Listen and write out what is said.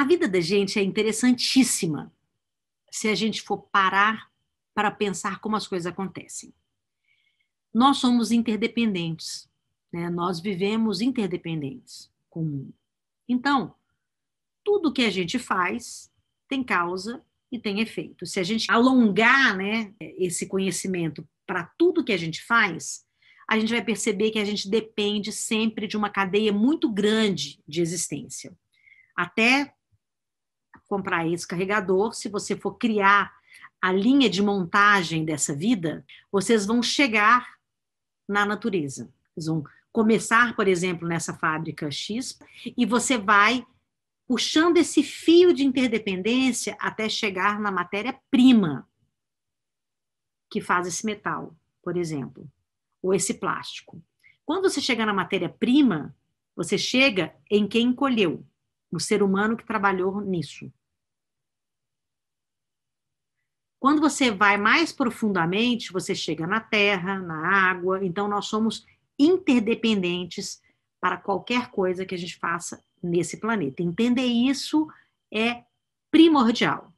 A vida da gente é interessantíssima se a gente for parar para pensar como as coisas acontecem. Nós somos interdependentes, né? nós vivemos interdependentes com o mundo. Então, tudo que a gente faz tem causa e tem efeito. Se a gente alongar né, esse conhecimento para tudo que a gente faz, a gente vai perceber que a gente depende sempre de uma cadeia muito grande de existência. Até comprar esse carregador, se você for criar a linha de montagem dessa vida, vocês vão chegar na natureza. Vocês vão começar, por exemplo, nessa fábrica X, e você vai puxando esse fio de interdependência até chegar na matéria-prima que faz esse metal, por exemplo ou esse plástico. Quando você chega na matéria-prima, você chega em quem colheu, no ser humano que trabalhou nisso. Quando você vai mais profundamente, você chega na terra, na água, então nós somos interdependentes para qualquer coisa que a gente faça nesse planeta. Entender isso é primordial.